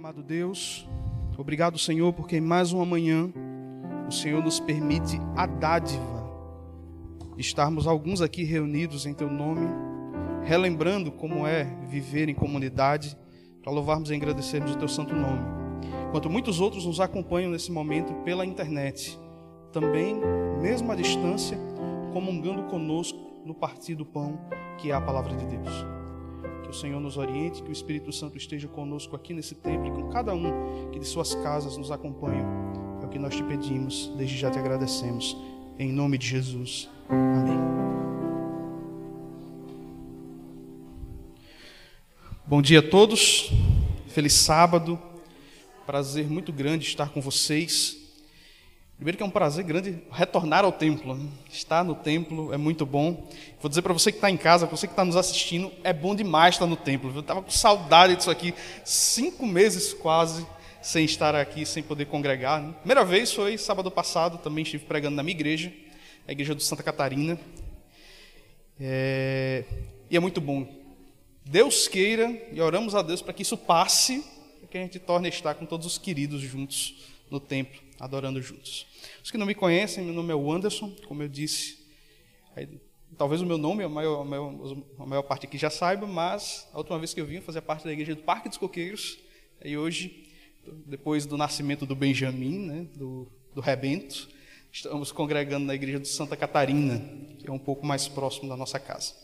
amado Deus, obrigado, Senhor, porque em mais uma manhã o Senhor nos permite a dádiva de estarmos alguns aqui reunidos em Teu nome, relembrando como é viver em comunidade, para louvarmos e agradecermos o Teu santo nome. Enquanto muitos outros nos acompanham nesse momento pela internet, também, mesmo à distância, comungando conosco no partir do pão, que é a palavra de Deus que o Senhor nos oriente, que o Espírito Santo esteja conosco aqui nesse templo e com cada um que de suas casas nos acompanha. É o que nós te pedimos, desde já te agradecemos. Em nome de Jesus. Amém. Bom dia a todos. Feliz sábado. Prazer muito grande estar com vocês. Primeiro que é um prazer grande retornar ao templo. Né? Estar no templo é muito bom. Vou dizer para você que está em casa, para você que está nos assistindo, é bom demais estar no templo. Eu estava com saudade disso aqui. Cinco meses quase sem estar aqui, sem poder congregar. Né? Primeira vez foi sábado passado, também estive pregando na minha igreja, a igreja do Santa Catarina. É... E é muito bom. Deus queira, e oramos a Deus para que isso passe, para que a gente torne a estar com todos os queridos juntos no templo, adorando juntos. Os que não me conhecem, meu nome é Anderson, como eu disse. Aí, talvez o meu nome, a maior, a, maior, a maior, parte aqui já saiba, mas a última vez que eu vim, fazia parte da igreja do Parque dos Coqueiros. E hoje, depois do nascimento do Benjamin, né, do, do Rebento, estamos congregando na igreja de Santa Catarina, que é um pouco mais próximo da nossa casa.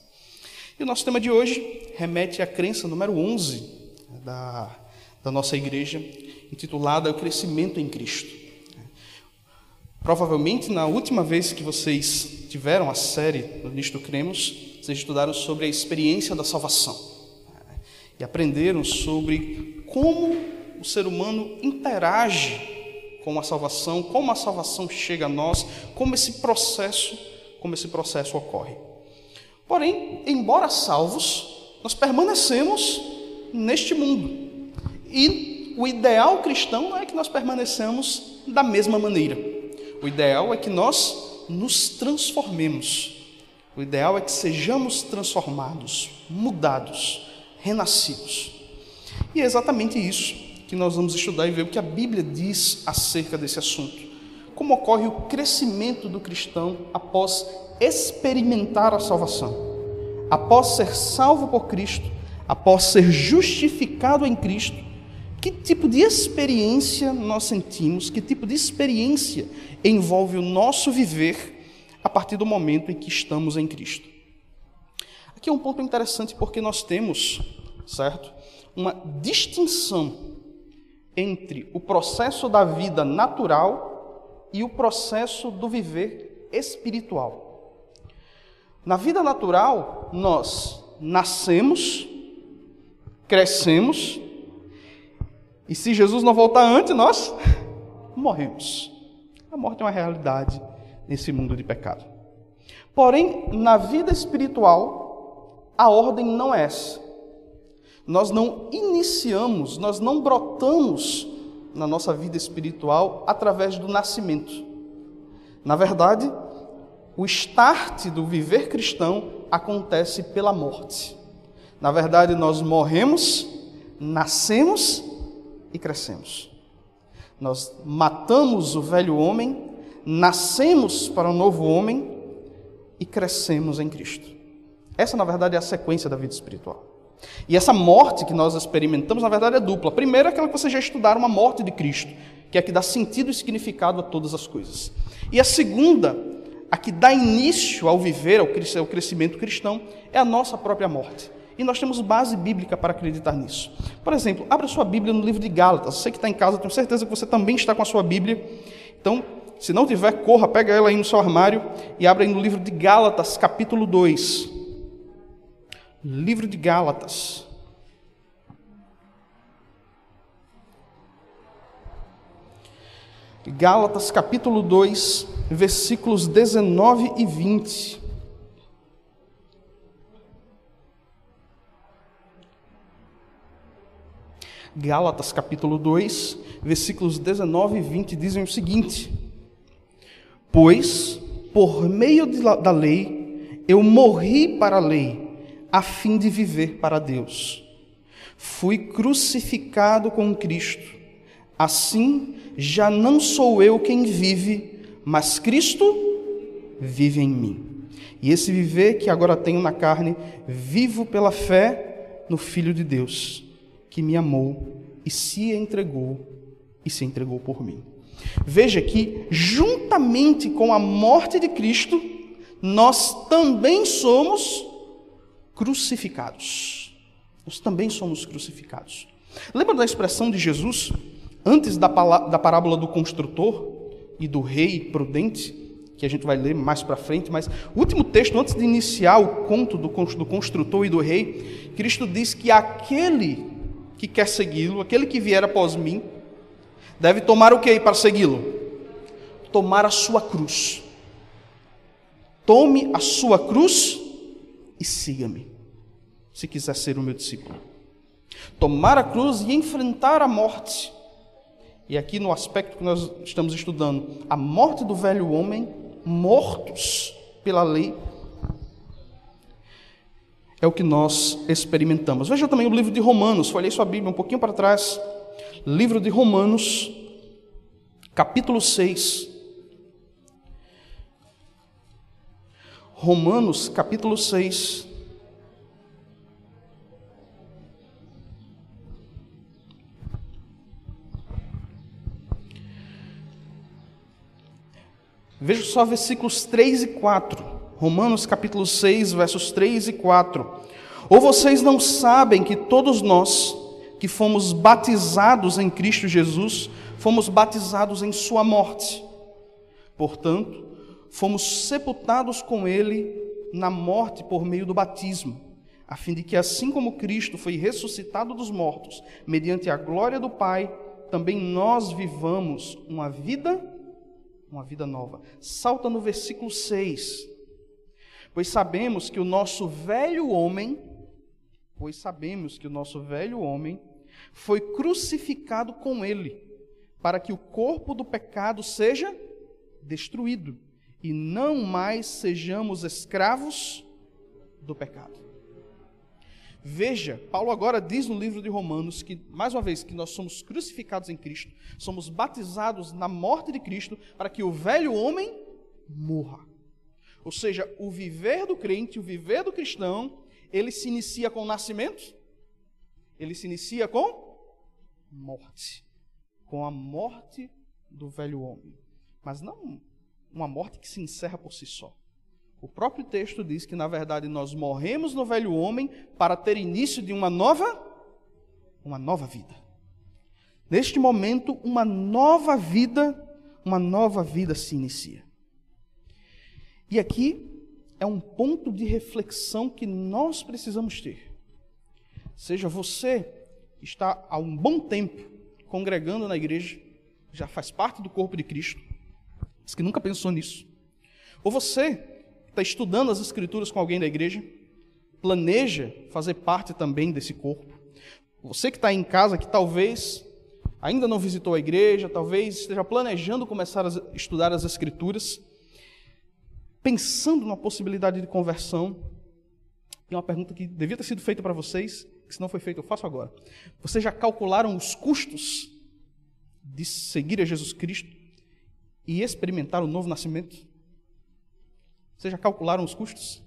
E o nosso tema de hoje remete à crença número 11 da, da nossa igreja, intitulada O Crescimento em Cristo. Provavelmente, na última vez que vocês tiveram a série do Nisto Cremos, vocês estudaram sobre a experiência da salvação e aprenderam sobre como o ser humano interage com a salvação, como a salvação chega a nós, como esse processo, como esse processo ocorre. Porém, embora salvos, nós permanecemos neste mundo. E o ideal cristão é que nós permaneçamos da mesma maneira. O ideal é que nós nos transformemos. O ideal é que sejamos transformados, mudados, renascidos. E é exatamente isso que nós vamos estudar e ver o que a Bíblia diz acerca desse assunto. Como ocorre o crescimento do cristão após experimentar a salvação, após ser salvo por Cristo, após ser justificado em Cristo que tipo de experiência nós sentimos, que tipo de experiência envolve o nosso viver a partir do momento em que estamos em Cristo. Aqui é um ponto interessante porque nós temos, certo, uma distinção entre o processo da vida natural e o processo do viver espiritual. Na vida natural, nós nascemos, crescemos, e se Jesus não voltar antes, nós morremos. A morte é uma realidade nesse mundo de pecado. Porém, na vida espiritual, a ordem não é essa. Nós não iniciamos, nós não brotamos na nossa vida espiritual através do nascimento. Na verdade, o start do viver cristão acontece pela morte. Na verdade, nós morremos, nascemos e crescemos. Nós matamos o velho homem, nascemos para um novo homem e crescemos em Cristo. Essa, na verdade, é a sequência da vida espiritual. E essa morte que nós experimentamos, na verdade, é dupla. A primeira é aquela que vocês já estudaram, uma morte de Cristo, que é a que dá sentido e significado a todas as coisas. E a segunda, a que dá início ao viver, ao crescimento cristão, é a nossa própria morte. E nós temos base bíblica para acreditar nisso. Por exemplo, abra sua Bíblia no livro de Gálatas. Você que está em casa, tenho certeza que você também está com a sua Bíblia. Então, se não tiver, corra, pega ela aí no seu armário e abra aí no livro de Gálatas, capítulo 2. Livro de Gálatas. Gálatas, capítulo 2, versículos 19 e 20. Gálatas capítulo 2, versículos 19 e 20 dizem o seguinte: Pois, por meio da lei, eu morri para a lei, a fim de viver para Deus. Fui crucificado com Cristo. Assim, já não sou eu quem vive, mas Cristo vive em mim. E esse viver que agora tenho na carne, vivo pela fé no Filho de Deus, que me amou e se entregou e se entregou por mim. Veja que, juntamente com a morte de Cristo, nós também somos crucificados. Nós também somos crucificados. Lembra da expressão de Jesus, antes da, da parábola do construtor e do rei prudente? que a gente vai ler mais para frente, mas o último texto, antes de iniciar o conto do construtor e do rei, Cristo diz que aquele que quer segui-lo, aquele que vier após mim, deve tomar o que para segui-lo? Tomar a sua cruz. Tome a sua cruz e siga-me, se quiser ser o meu discípulo. Tomar a cruz e enfrentar a morte. E aqui no aspecto que nós estamos estudando, a morte do velho homem mortos pela lei, é o que nós experimentamos. Veja também o livro de Romanos, folhei sua Bíblia um pouquinho para trás. Livro de Romanos, capítulo 6. Romanos, capítulo 6. Veja só versículos 3 e 4. Romanos capítulo 6, versos 3 e 4. Ou vocês não sabem que todos nós que fomos batizados em Cristo Jesus, fomos batizados em Sua morte. Portanto, fomos sepultados com Ele na morte por meio do batismo, a fim de que, assim como Cristo foi ressuscitado dos mortos, mediante a glória do Pai, também nós vivamos uma vida uma vida nova. Salta no versículo 6. Pois sabemos que o nosso velho homem, pois sabemos que o nosso velho homem foi crucificado com ele, para que o corpo do pecado seja destruído e não mais sejamos escravos do pecado. Veja, Paulo agora diz no livro de Romanos que, mais uma vez, que nós somos crucificados em Cristo, somos batizados na morte de Cristo para que o velho homem morra. Ou seja, o viver do crente, o viver do cristão, ele se inicia com o nascimento, ele se inicia com morte, com a morte do velho homem. Mas não uma morte que se encerra por si só. O próprio texto diz que, na verdade, nós morremos no velho homem para ter início de uma nova, uma nova vida. Neste momento, uma nova vida, uma nova vida se inicia. E aqui é um ponto de reflexão que nós precisamos ter. Seja você está há um bom tempo congregando na igreja, já faz parte do corpo de Cristo, mas que nunca pensou nisso. Ou você está estudando as Escrituras com alguém da igreja, planeja fazer parte também desse corpo. Você que está em casa, que talvez ainda não visitou a igreja, talvez esteja planejando começar a estudar as Escrituras, pensando na possibilidade de conversão, tem uma pergunta que devia ter sido feita para vocês, que se não foi feita, eu faço agora. Vocês já calcularam os custos de seguir a Jesus Cristo e experimentar o novo nascimento? Vocês já calcularam os custos?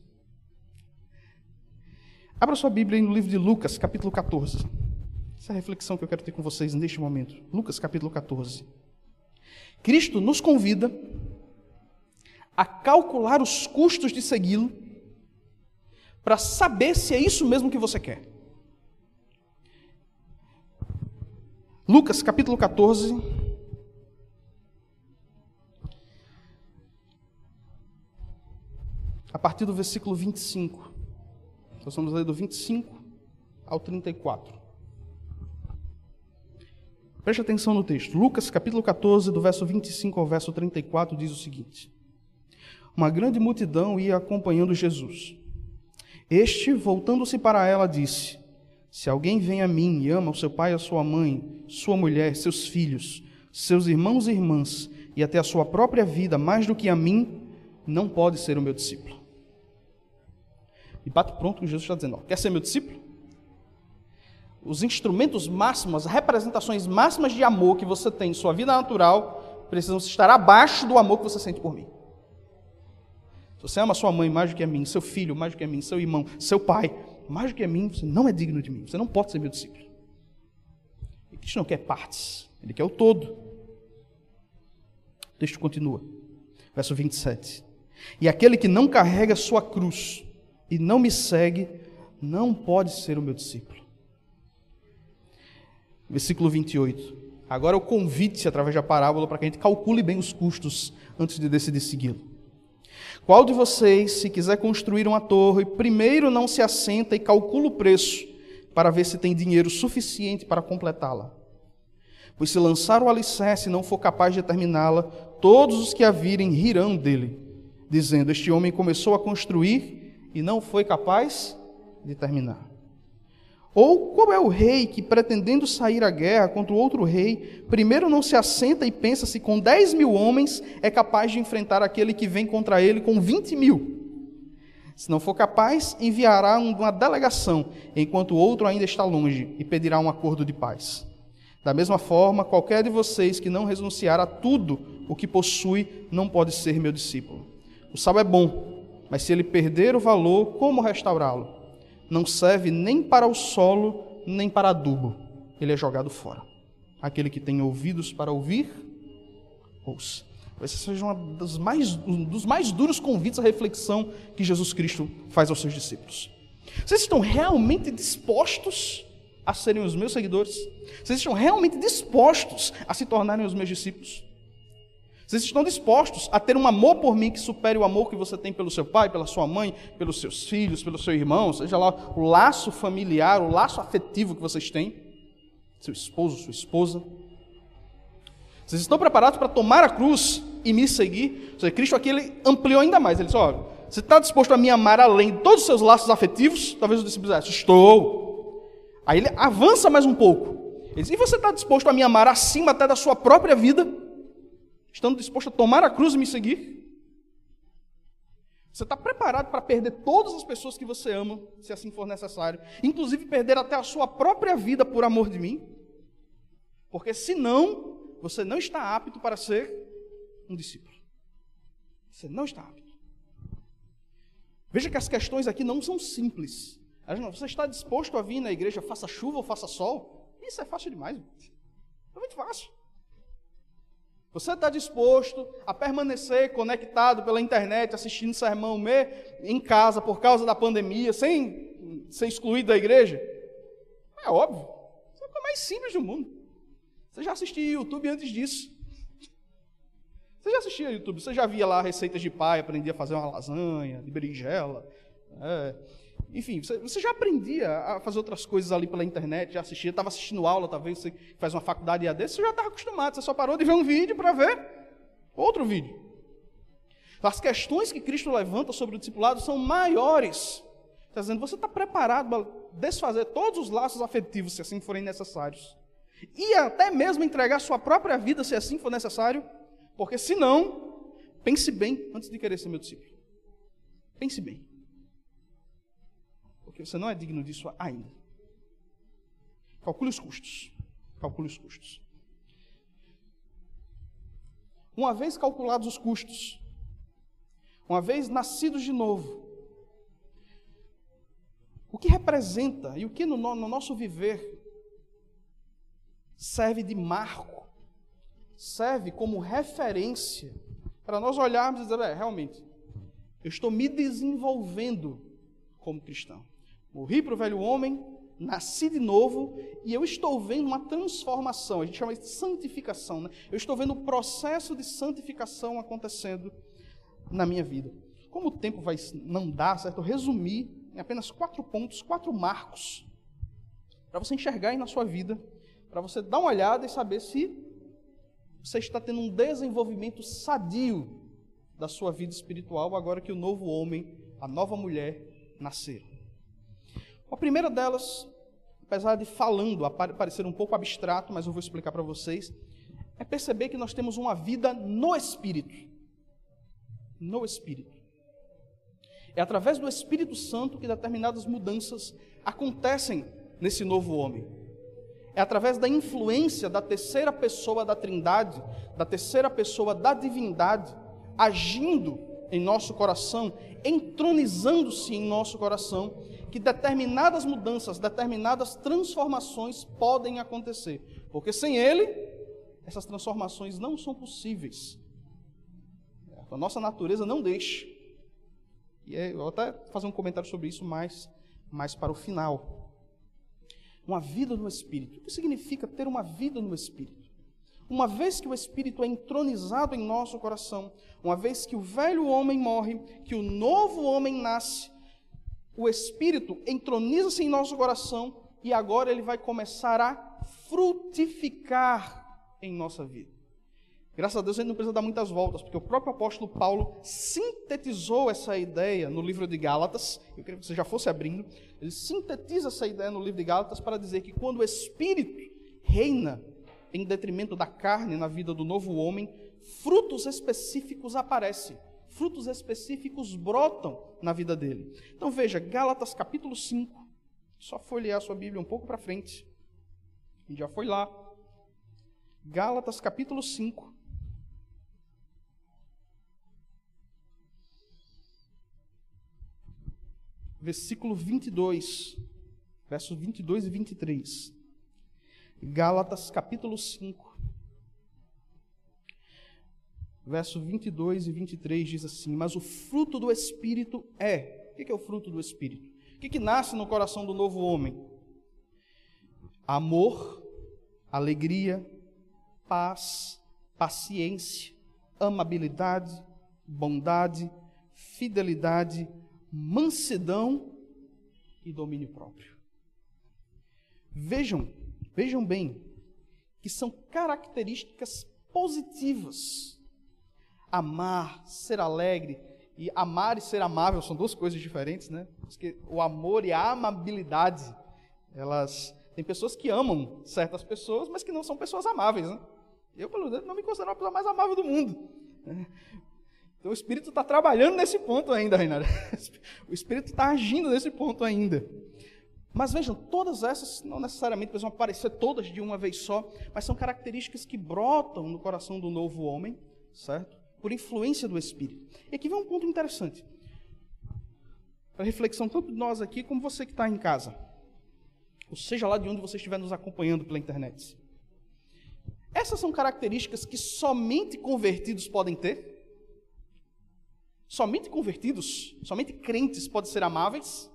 Abra sua Bíblia no livro de Lucas, capítulo 14. Essa é a reflexão que eu quero ter com vocês neste momento. Lucas, capítulo 14. Cristo nos convida a calcular os custos de segui-lo para saber se é isso mesmo que você quer. Lucas capítulo 14, a partir do versículo 25. Nós vamos ler do 25 ao 34. Preste atenção no texto. Lucas, capítulo 14, do verso 25 ao verso 34, diz o seguinte: Uma grande multidão ia acompanhando Jesus. Este, voltando-se para ela, disse: Se alguém vem a mim e ama o seu pai, a sua mãe, sua mulher, seus filhos, seus irmãos e irmãs, e até a sua própria vida mais do que a mim, não pode ser o meu discípulo. E bate pronto que Jesus está dizendo: ó, quer ser meu discípulo? os instrumentos máximos, as representações máximas de amor que você tem em sua vida natural precisam estar abaixo do amor que você sente por mim. Se você ama sua mãe mais do que a mim, seu filho mais do que a mim, seu irmão, seu pai mais do que a mim, você não é digno de mim. Você não pode ser meu discípulo. E Cristo não quer partes, ele quer o todo. O texto continua. Verso 27. E aquele que não carrega sua cruz e não me segue, não pode ser o meu discípulo. Versículo 28. Agora o convite através da parábola para que a gente calcule bem os custos antes de decidir segui-lo. Qual de vocês, se quiser construir uma torre, primeiro não se assenta e calcula o preço para ver se tem dinheiro suficiente para completá-la? Pois se lançar o alicerce e não for capaz de terminá-la, todos os que a virem rirão dele, dizendo: Este homem começou a construir e não foi capaz de terminar. Ou qual é o rei que, pretendendo sair à guerra contra outro rei, primeiro não se assenta e pensa se com 10 mil homens é capaz de enfrentar aquele que vem contra ele com 20 mil? Se não for capaz, enviará uma delegação, enquanto o outro ainda está longe, e pedirá um acordo de paz. Da mesma forma, qualquer de vocês que não renunciar a tudo o que possui não pode ser meu discípulo. O sal é bom, mas se ele perder o valor, como restaurá-lo? Não serve nem para o solo, nem para adubo. Ele é jogado fora. Aquele que tem ouvidos para ouvir, ouça. Esse seja mais, um dos mais duros convites à reflexão que Jesus Cristo faz aos seus discípulos. Vocês estão realmente dispostos a serem os meus seguidores? Vocês estão realmente dispostos a se tornarem os meus discípulos? Vocês estão dispostos a ter um amor por mim que supere o amor que você tem pelo seu pai, pela sua mãe, pelos seus filhos, pelo seu irmão, seja lá o laço familiar, o laço afetivo que vocês têm, seu esposo, sua esposa. Vocês estão preparados para tomar a cruz e me seguir? Ou seja, Cristo aqui ele ampliou ainda mais. Ele disse: olha, você está disposto a me amar além de todos os seus laços afetivos? Talvez o discípulo dissesse: estou. Aí ele avança mais um pouco. Ele diz: e você está disposto a me amar acima até da sua própria vida? Estando disposto a tomar a cruz e me seguir? Você está preparado para perder todas as pessoas que você ama, se assim for necessário, inclusive perder até a sua própria vida por amor de mim? Porque senão, você não está apto para ser um discípulo. Você não está apto. Veja que as questões aqui não são simples. Você está disposto a vir na igreja, faça chuva ou faça sol? Isso é fácil demais. É muito fácil. Você está disposto a permanecer conectado pela internet, assistindo sermão me em casa por causa da pandemia, sem ser excluído da igreja? É óbvio. Isso é a coisa mais simples do mundo. Você já assistiu YouTube antes disso? Você já assistia YouTube? Você já via lá receitas de pai, aprendia a fazer uma lasanha, de berinjela? É. Enfim, você, você, já aprendia a fazer outras coisas ali pela internet, já assistia, estava assistindo aula, talvez você faz uma faculdade EAD, você já estava acostumado, você só parou de ver um vídeo para ver outro vídeo. As questões que Cristo levanta sobre o discipulado são maiores. Está dizendo, você está preparado para desfazer todos os laços afetivos, se assim forem necessários. E até mesmo entregar sua própria vida, se assim for necessário. Porque senão, pense bem antes de querer ser meu discípulo. Pense bem porque você não é digno disso ainda. Calcule os custos. Calcule os custos. Uma vez calculados os custos, uma vez nascidos de novo, o que representa e o que no, no nosso viver serve de marco, serve como referência para nós olharmos e dizer: é, realmente, eu estou me desenvolvendo como cristão. Morri para o velho homem, nasci de novo e eu estou vendo uma transformação. A gente chama de santificação. Né? Eu estou vendo o processo de santificação acontecendo na minha vida. Como o tempo vai não dar, certo? Eu resumi em apenas quatro pontos, quatro marcos, para você enxergar aí na sua vida, para você dar uma olhada e saber se você está tendo um desenvolvimento sadio da sua vida espiritual agora que o novo homem, a nova mulher nasceram. A primeira delas, apesar de falando, parecer um pouco abstrato, mas eu vou explicar para vocês, é perceber que nós temos uma vida no Espírito. No Espírito. É através do Espírito Santo que determinadas mudanças acontecem nesse novo homem. É através da influência da terceira pessoa da Trindade, da terceira pessoa da divindade, agindo em nosso coração, entronizando-se em nosso coração, que determinadas mudanças, determinadas transformações podem acontecer. Porque sem Ele, essas transformações não são possíveis. A nossa natureza não deixa. E eu vou até fazer um comentário sobre isso mais, mais para o final. Uma vida no Espírito. O que significa ter uma vida no Espírito? Uma vez que o Espírito é entronizado em nosso coração, uma vez que o velho homem morre, que o novo homem nasce, o Espírito entroniza-se em nosso coração e agora ele vai começar a frutificar em nossa vida. Graças a Deus ele não precisa dar muitas voltas, porque o próprio apóstolo Paulo sintetizou essa ideia no livro de Gálatas. Eu queria que você já fosse abrindo. Ele sintetiza essa ideia no livro de Gálatas para dizer que quando o Espírito reina em detrimento da carne na vida do novo homem, frutos específicos aparecem, frutos específicos brotam na vida dele. Então veja, Gálatas capítulo 5, só folhear a sua Bíblia um pouco para frente, a já foi lá. Gálatas capítulo 5. Versículo 22, versos 22 e 23. Gálatas capítulo 5, verso 22 e 23 diz assim: Mas o fruto do Espírito é. O que é o fruto do Espírito? O que, que nasce no coração do novo homem? Amor, alegria, paz, paciência, amabilidade, bondade, fidelidade, mansidão e domínio próprio. Vejam Vejam bem, que são características positivas. Amar, ser alegre, e amar e ser amável são duas coisas diferentes, né? Porque o amor e a amabilidade, elas. Tem pessoas que amam certas pessoas, mas que não são pessoas amáveis, né? Eu, pelo menos, não me considero a pessoa mais amável do mundo. Então o Espírito está trabalhando nesse ponto ainda, Reinaldo. O Espírito está agindo nesse ponto ainda. Mas vejam, todas essas não necessariamente precisam aparecer todas de uma vez só, mas são características que brotam no coração do novo homem, certo? Por influência do Espírito. E aqui vem um ponto interessante. Para reflexão tanto de nós aqui como você que está em casa. Ou seja lá de onde você estiver nos acompanhando pela internet. Essas são características que somente convertidos podem ter? Somente convertidos, somente crentes podem ser amáveis?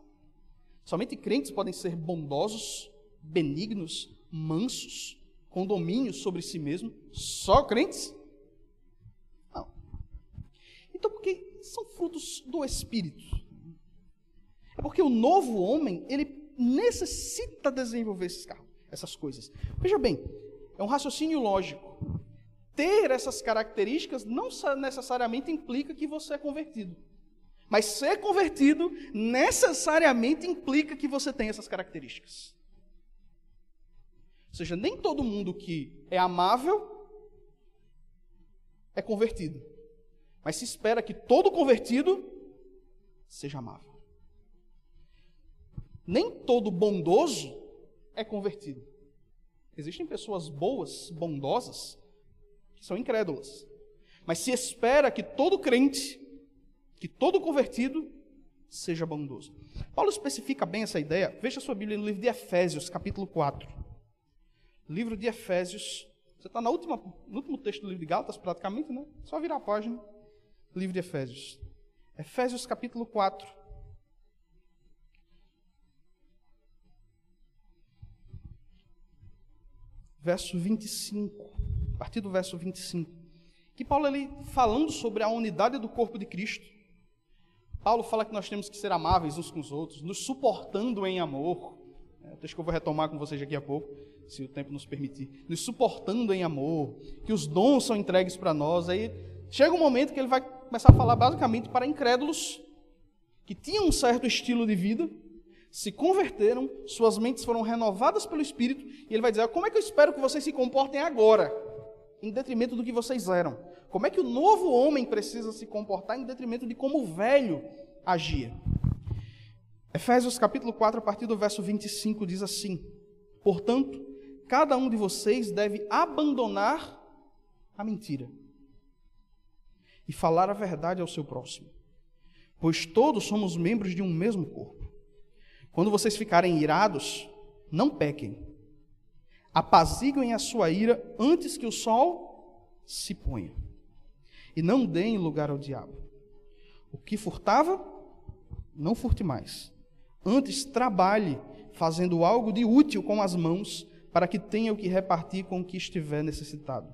Somente crentes podem ser bondosos, benignos, mansos, com domínio sobre si mesmo. Só crentes? Então, porque são frutos do Espírito. É porque o novo homem, ele necessita desenvolver esses carros, essas coisas. Veja bem, é um raciocínio lógico. Ter essas características não necessariamente implica que você é convertido. Mas ser convertido necessariamente implica que você tem essas características. Ou seja, nem todo mundo que é amável é convertido. Mas se espera que todo convertido seja amável. Nem todo bondoso é convertido. Existem pessoas boas, bondosas, que são incrédulas. Mas se espera que todo crente que todo convertido seja bondoso. Paulo especifica bem essa ideia. Veja sua Bíblia no livro de Efésios, capítulo 4. Livro de Efésios. Você está no último texto do livro de Gálatas, praticamente, né? Só virar a página. Livro de Efésios. Efésios, capítulo 4. Verso 25. A partir do verso 25. Que Paulo, ali, falando sobre a unidade do corpo de Cristo, Paulo fala que nós temos que ser amáveis uns com os outros, nos suportando em amor. É, que eu vou retomar com vocês daqui a pouco, se o tempo nos permitir. Nos suportando em amor, que os dons são entregues para nós. Aí chega um momento que ele vai começar a falar basicamente para incrédulos que tinham um certo estilo de vida, se converteram, suas mentes foram renovadas pelo Espírito, e ele vai dizer: Como é que eu espero que vocês se comportem agora, em detrimento do que vocês eram? Como é que o novo homem precisa se comportar em detrimento de como o velho agia? Efésios capítulo 4, a partir do verso 25, diz assim: Portanto, cada um de vocês deve abandonar a mentira e falar a verdade ao seu próximo, pois todos somos membros de um mesmo corpo. Quando vocês ficarem irados, não pequem. Apaziguem a sua ira antes que o sol se ponha. E não deem lugar ao diabo. O que furtava, não furte mais. Antes, trabalhe, fazendo algo de útil com as mãos, para que tenha o que repartir com o que estiver necessitado.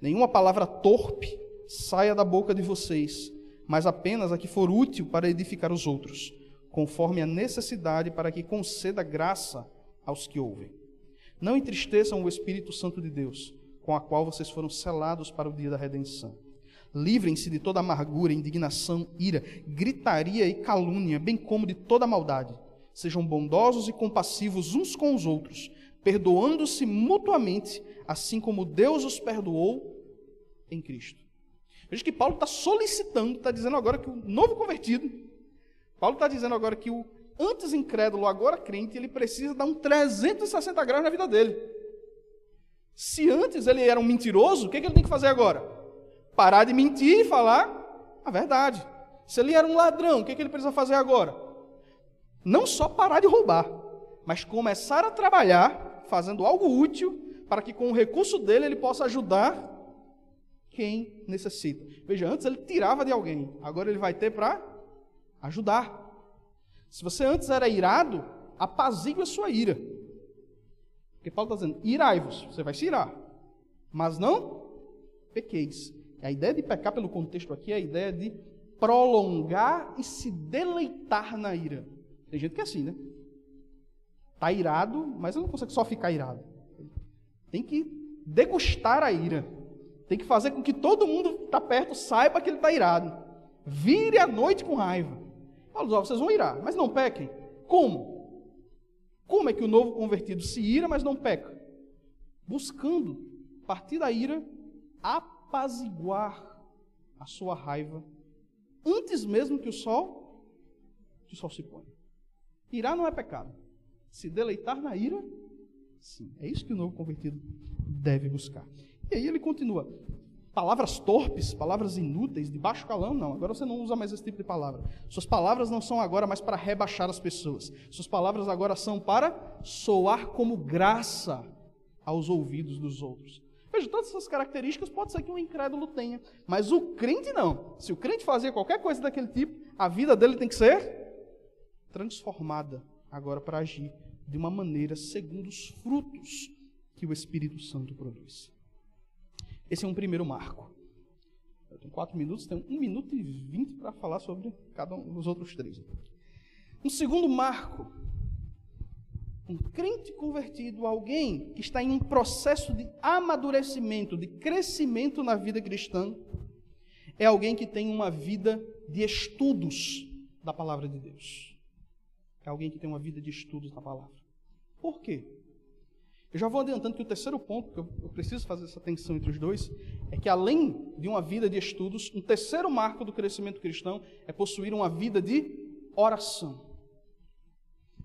Nenhuma palavra torpe saia da boca de vocês, mas apenas a que for útil para edificar os outros, conforme a necessidade, para que conceda graça aos que ouvem. Não entristeçam o Espírito Santo de Deus, com a qual vocês foram selados para o dia da redenção. Livrem-se de toda amargura, indignação, ira, gritaria e calúnia, bem como de toda maldade. Sejam bondosos e compassivos uns com os outros, perdoando-se mutuamente, assim como Deus os perdoou em Cristo. Veja que Paulo está solicitando, está dizendo agora que o novo convertido, Paulo está dizendo agora que o antes incrédulo, agora crente, ele precisa dar um 360 graus na vida dele. Se antes ele era um mentiroso, o que, que ele tem que fazer agora? Parar de mentir e falar a verdade. Se ele era um ladrão, o que, que ele precisa fazer agora? Não só parar de roubar, mas começar a trabalhar, fazendo algo útil, para que com o recurso dele ele possa ajudar quem necessita. Veja, antes ele tirava de alguém, agora ele vai ter para ajudar. Se você antes era irado, apazigue a sua ira. Porque Paulo está dizendo: irai-vos, você vai se irar, mas não pequeis. A ideia de pecar, pelo contexto aqui, é a ideia de prolongar e se deleitar na ira. Tem gente que é assim, né? Está irado, mas não consegue só ficar irado. Tem que degustar a ira. Tem que fazer com que todo mundo que está perto saiba que ele está irado. Vire a noite com raiva. Paulo vocês vão irar, mas não pequem. Como? Como é que o novo convertido se ira, mas não peca? Buscando, a partir da ira, apaziguar a sua raiva antes mesmo que o sol, que o sol se ponha. Irar não é pecado. Se deleitar na ira, sim. É isso que o novo convertido deve buscar. E aí ele continua. Palavras torpes, palavras inúteis, de baixo calão, não. Agora você não usa mais esse tipo de palavra. Suas palavras não são agora mais para rebaixar as pessoas. Suas palavras agora são para soar como graça aos ouvidos dos outros. Veja, todas essas características pode ser que um incrédulo tenha, mas o crente não. Se o crente fazia qualquer coisa daquele tipo, a vida dele tem que ser transformada agora para agir de uma maneira segundo os frutos que o Espírito Santo produz. Esse é um primeiro marco. Eu tenho quatro minutos, tenho um minuto e vinte para falar sobre cada um dos outros três. Um segundo marco. Um crente convertido, alguém que está em um processo de amadurecimento, de crescimento na vida cristã, é alguém que tem uma vida de estudos da palavra de Deus. É alguém que tem uma vida de estudos da palavra. Por quê? Eu já vou adiantando que o terceiro ponto, que eu preciso fazer essa tensão entre os dois, é que além de uma vida de estudos, um terceiro marco do crescimento cristão é possuir uma vida de oração.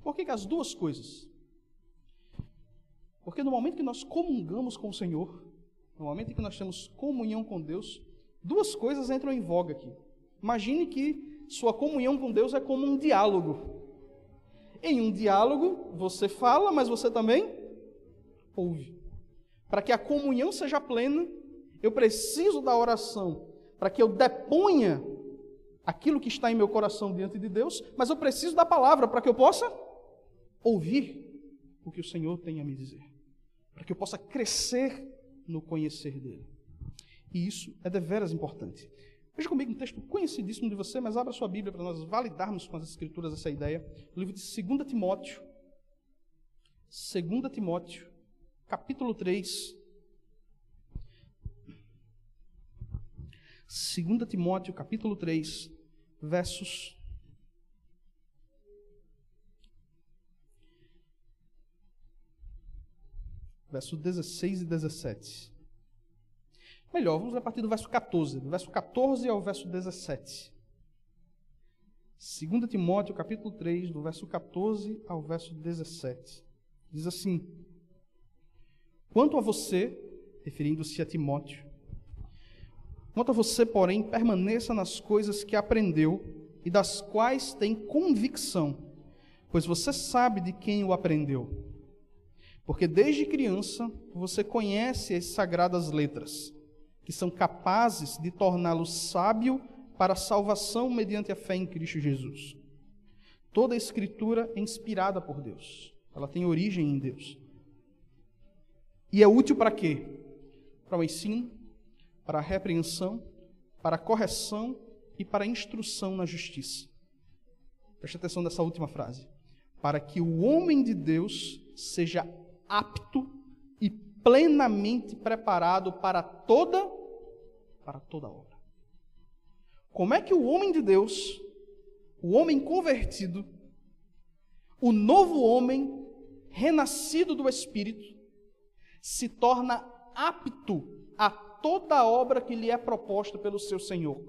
Por que, que as duas coisas? Porque no momento que nós comungamos com o Senhor, no momento em que nós temos comunhão com Deus, duas coisas entram em voga aqui. Imagine que sua comunhão com Deus é como um diálogo. Em um diálogo, você fala, mas você também ouve. Para que a comunhão seja plena, eu preciso da oração, para que eu deponha aquilo que está em meu coração diante de Deus, mas eu preciso da palavra para que eu possa ouvir o que o Senhor tem a me dizer, para que eu possa crescer no conhecer dele. E isso é deveras importante. Veja comigo um texto conhecidíssimo de você, mas abra sua Bíblia para nós validarmos com as Escrituras essa ideia. O livro de 2 Timóteo. 2 Timóteo, capítulo 3. 2 Timóteo, capítulo 3, versos. Versos 16 e 17. Melhor, vamos a partir do verso 14, do verso 14 ao verso 17. 2 Timóteo capítulo 3, do verso 14 ao verso 17. Diz assim: Quanto a você, referindo-se a Timóteo, quanto a você, porém, permaneça nas coisas que aprendeu e das quais tem convicção, pois você sabe de quem o aprendeu. Porque desde criança você conhece as sagradas letras, que são capazes de torná-lo sábio para a salvação mediante a fé em Cristo Jesus. Toda a Escritura é inspirada por Deus, ela tem origem em Deus. E é útil para quê? Para o ensino, para a repreensão, para a correção e para a instrução na justiça. Preste atenção nessa última frase. Para que o homem de Deus seja apto e plenamente preparado para toda para toda obra. Como é que o homem de Deus, o homem convertido, o novo homem renascido do Espírito, se torna apto a toda obra que lhe é proposta pelo seu Senhor?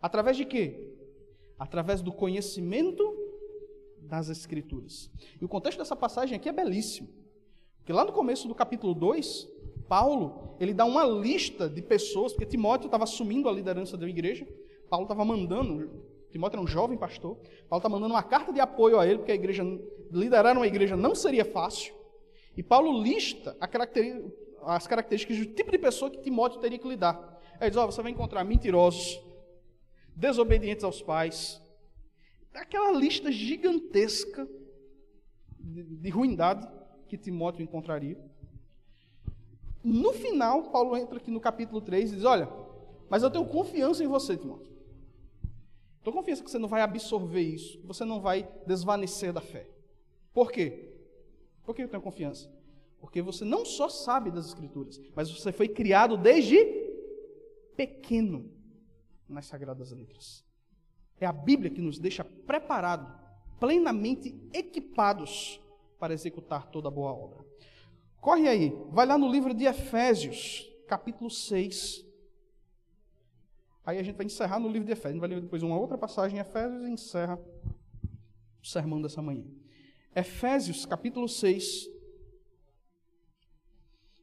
Através de quê? Através do conhecimento das Escrituras. E o contexto dessa passagem aqui é belíssimo. Porque lá no começo do capítulo 2, Paulo, ele dá uma lista de pessoas, porque Timóteo estava assumindo a liderança da igreja, Paulo estava mandando, Timóteo era um jovem pastor, Paulo está mandando uma carta de apoio a ele, porque a igreja, liderar uma igreja não seria fácil, e Paulo lista as características do tipo de pessoa que Timóteo teria que lidar. Ele diz, oh, você vai encontrar mentirosos, desobedientes aos pais, aquela lista gigantesca de, de ruindade que Timóteo encontraria. No final, Paulo entra aqui no capítulo 3 e diz: Olha, mas eu tenho confiança em você, Timóteo. Tenho confiança que você não vai absorver isso, que você não vai desvanecer da fé. Por quê? Por que eu tenho confiança? Porque você não só sabe das Escrituras, mas você foi criado desde pequeno nas Sagradas Letras. É a Bíblia que nos deixa preparados, plenamente equipados para executar toda boa obra. Corre aí, vai lá no livro de Efésios, capítulo 6. Aí a gente vai encerrar no livro de Efésios. A gente vai ler depois uma outra passagem em Efésios e encerra o sermão dessa manhã. Efésios, capítulo 6.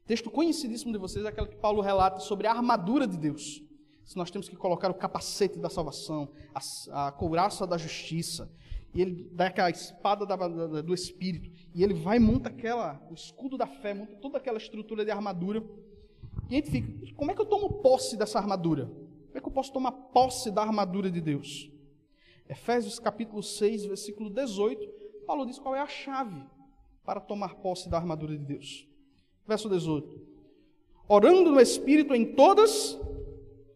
Texto conhecidíssimo de vocês, é aquele que Paulo relata sobre a armadura de Deus. Se nós temos que colocar o capacete da salvação, a, a couraça da justiça, e ele dá aquela espada da, da, do Espírito, e ele vai monta aquela, o escudo da fé, monta toda aquela estrutura de armadura. E a gente fica, como é que eu tomo posse dessa armadura? Como é que eu posso tomar posse da armadura de Deus? Efésios capítulo 6, versículo 18, Paulo diz qual é a chave para tomar posse da armadura de Deus. Verso 18: Orando no Espírito em todas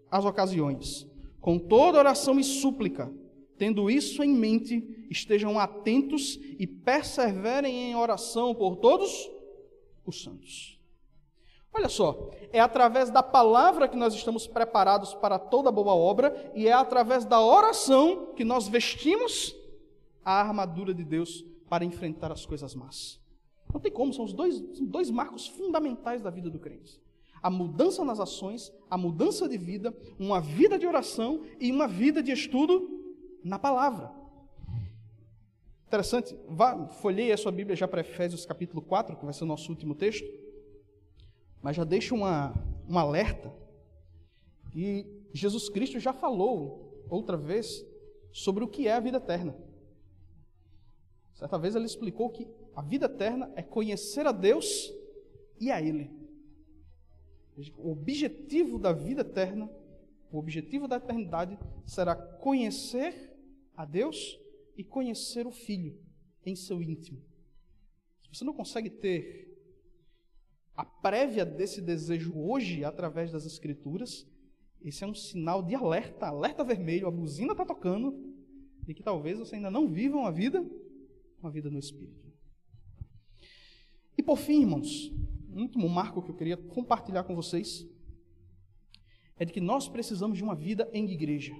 as ocasiões, com toda oração e súplica, Tendo isso em mente, estejam atentos e perseverem em oração por todos os santos. Olha só, é através da palavra que nós estamos preparados para toda boa obra e é através da oração que nós vestimos a armadura de Deus para enfrentar as coisas más. Não tem como, são os dois, são dois marcos fundamentais da vida do crente. A mudança nas ações, a mudança de vida, uma vida de oração e uma vida de estudo na palavra. Interessante, vá, a sua Bíblia já para Efésios capítulo 4, que vai ser o nosso último texto. Mas já deixo uma, um alerta. E Jesus Cristo já falou outra vez sobre o que é a vida eterna. Certa vez ele explicou que a vida eterna é conhecer a Deus e a Ele. O objetivo da vida eterna, o objetivo da eternidade será conhecer a Deus e conhecer o Filho em seu íntimo. Se você não consegue ter a prévia desse desejo hoje através das Escrituras, esse é um sinal de alerta, alerta vermelho, a buzina está tocando, e que talvez você ainda não viva uma vida, uma vida no Espírito. E por fim, irmãos, um último marco que eu queria compartilhar com vocês é de que nós precisamos de uma vida em igreja.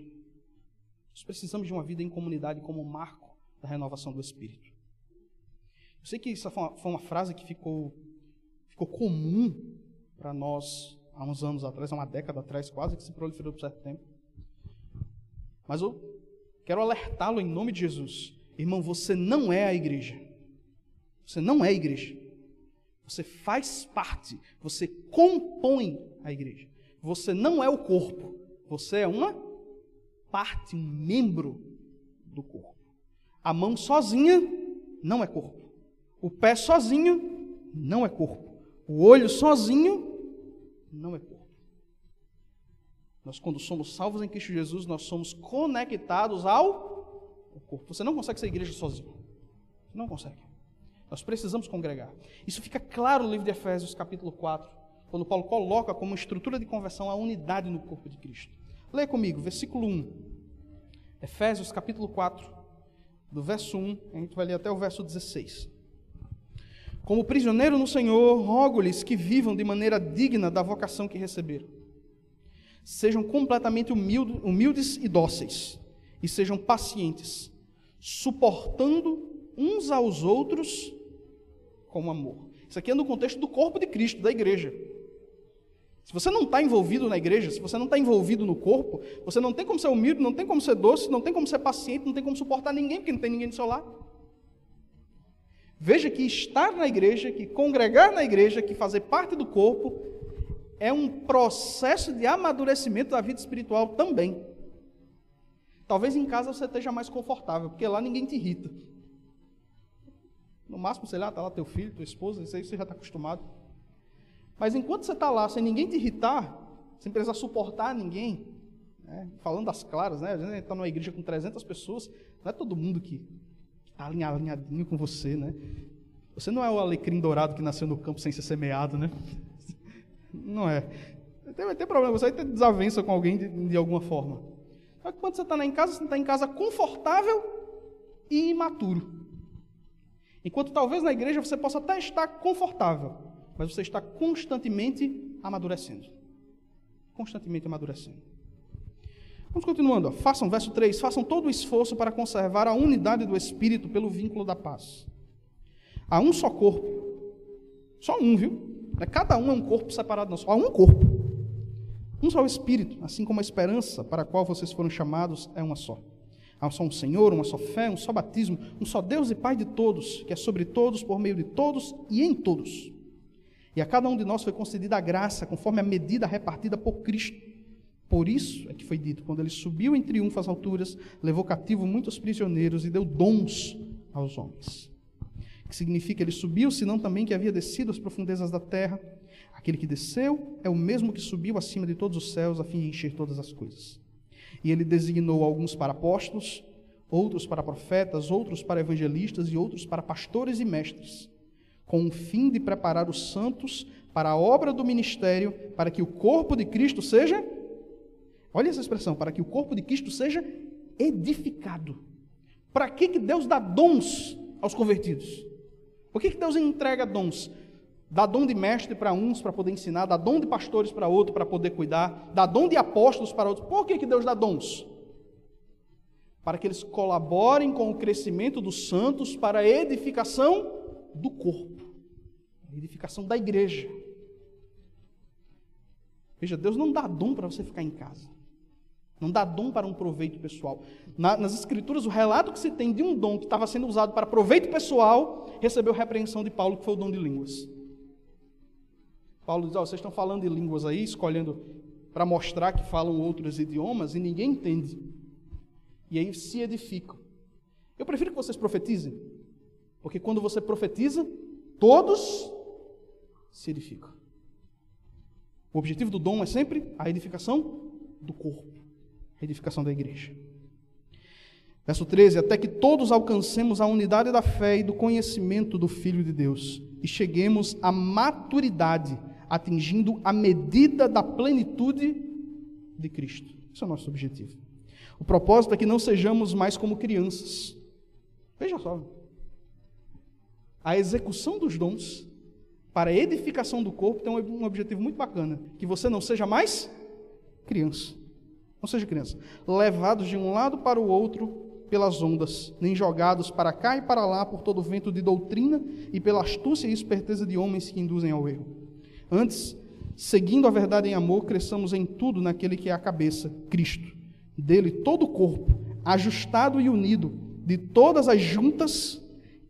Nós precisamos de uma vida em comunidade como marco da renovação do Espírito. Eu sei que essa foi uma, foi uma frase que ficou, ficou comum para nós há uns anos atrás, há uma década atrás quase, que se proliferou por certo tempo. Mas eu quero alertá-lo em nome de Jesus. Irmão, você não é a igreja. Você não é a igreja. Você faz parte, você compõe a igreja. Você não é o corpo, você é uma parte, um membro do corpo. A mão sozinha não é corpo. O pé sozinho não é corpo. O olho sozinho não é corpo. Nós, quando somos salvos em Cristo Jesus, nós somos conectados ao corpo. Você não consegue ser igreja sozinho. Você não consegue. Nós precisamos congregar. Isso fica claro no livro de Efésios, capítulo 4, quando Paulo coloca como estrutura de conversão a unidade no corpo de Cristo. Leia comigo, versículo 1. Efésios, capítulo 4, do verso 1, a gente vai ler até o verso 16. Como prisioneiro no Senhor, rogo-lhes que vivam de maneira digna da vocação que receberam. Sejam completamente humildes e dóceis, e sejam pacientes, suportando uns aos outros com amor. Isso aqui é no contexto do corpo de Cristo, da igreja. Se você não está envolvido na igreja, se você não está envolvido no corpo, você não tem como ser humilde, não tem como ser doce, não tem como ser paciente, não tem como suportar ninguém, porque não tem ninguém do seu lado. Veja que estar na igreja, que congregar na igreja, que fazer parte do corpo, é um processo de amadurecimento da vida espiritual também. Talvez em casa você esteja mais confortável, porque lá ninguém te irrita. No máximo, sei lá, está lá teu filho, tua esposa, isso aí você já está acostumado. Mas enquanto você está lá sem ninguém te irritar, sem precisar suportar ninguém, né? falando das claras, né? A gente está numa igreja com 300 pessoas, não é todo mundo que está alinhadinho com você, né? Você não é o alecrim dourado que nasceu no campo sem ser semeado, né? Não é. Vai ter problema, você vai ter desavença com alguém de, de alguma forma. Só quando você está em casa, você está em casa confortável e imaturo. Enquanto talvez na igreja você possa até estar confortável, mas você está constantemente amadurecendo. Constantemente amadurecendo. Vamos continuando. Façam, verso 3: façam todo o esforço para conservar a unidade do Espírito pelo vínculo da paz. Há um só corpo. Só um, viu? É cada um é um corpo separado, não. Só há um corpo. Um só Espírito, assim como a esperança para a qual vocês foram chamados é uma só. Há só um Senhor, uma só fé, um só batismo, um só Deus e Pai de todos, que é sobre todos, por meio de todos e em todos. E a cada um de nós foi concedida a graça, conforme a medida repartida por Cristo. Por isso é que foi dito: quando ele subiu em triunfo às alturas, levou cativo muitos prisioneiros e deu dons aos homens. Que significa ele subiu, senão também que havia descido às profundezas da terra. Aquele que desceu é o mesmo que subiu acima de todos os céus, a fim de encher todas as coisas. E ele designou alguns para apóstolos, outros para profetas, outros para evangelistas e outros para pastores e mestres, com o fim de preparar os santos para a obra do ministério, para que o corpo de Cristo seja Olha essa expressão, para que o corpo de Cristo seja edificado. Para que, que Deus dá dons aos convertidos? Por que, que Deus entrega dons? Dá dom de mestre para uns para poder ensinar, dá dom de pastores para outro para poder cuidar, dá dom de apóstolos para outros. Por que, que Deus dá dons? Para que eles colaborem com o crescimento dos santos para a edificação do corpo, a edificação da igreja. Veja, Deus não dá dom para você ficar em casa. Não dá dom para um proveito pessoal. Na, nas Escrituras, o relato que se tem de um dom que estava sendo usado para proveito pessoal recebeu repreensão de Paulo, que foi o dom de línguas. Paulo diz: oh, vocês estão falando de línguas aí, escolhendo para mostrar que falam outros idiomas e ninguém entende. E aí se edificam. Eu prefiro que vocês profetizem, porque quando você profetiza, todos se edificam. O objetivo do dom é sempre a edificação do corpo, a edificação da igreja. Verso 13: Até que todos alcancemos a unidade da fé e do conhecimento do Filho de Deus e cheguemos à maturidade atingindo a medida da plenitude de Cristo. Esse é o nosso objetivo. O propósito é que não sejamos mais como crianças. Veja só. A execução dos dons para a edificação do corpo tem um objetivo muito bacana: que você não seja mais criança. Não seja criança. Levados de um lado para o outro pelas ondas, nem jogados para cá e para lá por todo vento de doutrina e pela astúcia e esperteza de homens que induzem ao erro. Antes, seguindo a verdade em amor, cresçamos em tudo naquele que é a cabeça, Cristo. Dele todo o corpo, ajustado e unido de todas as juntas,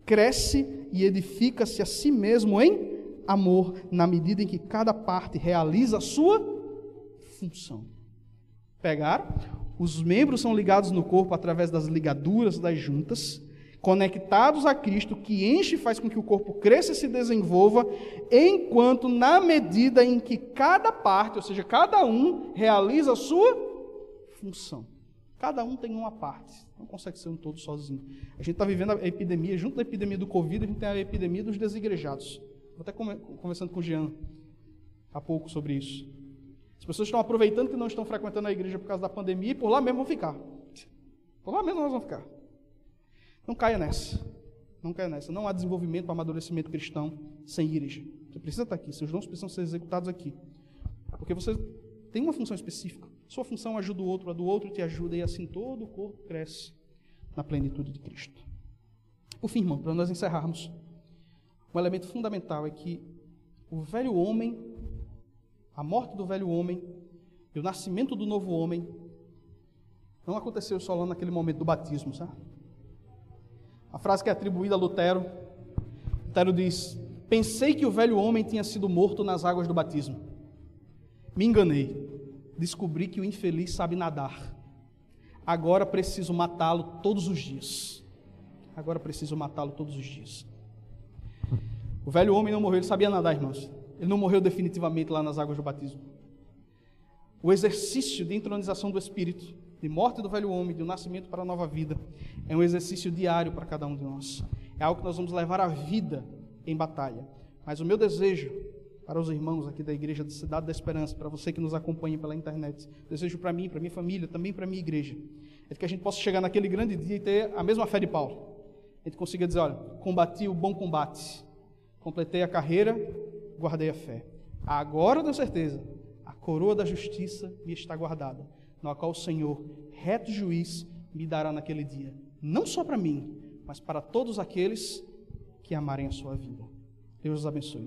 cresce e edifica-se a si mesmo em amor, na medida em que cada parte realiza a sua função. Pegar, os membros são ligados no corpo através das ligaduras das juntas, conectados a Cristo, que enche e faz com que o corpo cresça e se desenvolva, enquanto, na medida em que cada parte, ou seja, cada um, realiza a sua função. Cada um tem uma parte, não consegue ser um todo sozinho. A gente está vivendo a epidemia, junto da epidemia do Covid, a gente tem a epidemia dos desigrejados. Vou até conversando com o Jean há pouco sobre isso. As pessoas estão aproveitando que não estão frequentando a igreja por causa da pandemia e por lá mesmo vão ficar. Por lá mesmo nós vamos ficar. Não caia nessa. Não caia nessa. Não há desenvolvimento para amadurecimento cristão sem igreja. Você precisa estar aqui. Seus dons precisam ser executados aqui. Porque você tem uma função específica. Sua função ajuda o outro, a do outro te ajuda, e assim todo o corpo cresce na plenitude de Cristo. Por fim, irmão, para nós encerrarmos, um elemento fundamental é que o velho homem, a morte do velho homem e o nascimento do novo homem não aconteceu só lá naquele momento do batismo, sabe? A frase que é atribuída a Lutero, Lutero diz: Pensei que o velho homem tinha sido morto nas águas do batismo. Me enganei. Descobri que o infeliz sabe nadar. Agora preciso matá-lo todos os dias. Agora preciso matá-lo todos os dias. O velho homem não morreu, ele sabia nadar, irmãos. Ele não morreu definitivamente lá nas águas do batismo. O exercício de entronização do Espírito, de morte do velho homem, de um nascimento para a nova vida, é um exercício diário para cada um de nós. É algo que nós vamos levar a vida em batalha. Mas o meu desejo para os irmãos aqui da Igreja da Cidade da Esperança, para você que nos acompanha pela internet, desejo para mim, para minha família, também para minha igreja, é que a gente possa chegar naquele grande dia e ter a mesma fé de Paulo. A gente consiga dizer, olha, combati o bom combate, completei a carreira, guardei a fé. Agora, tenho certeza, a coroa da justiça me está guardada, na qual o Senhor, reto juiz, me dará naquele dia. Não só para mim, mas para todos aqueles que amarem a sua vida. Deus os abençoe.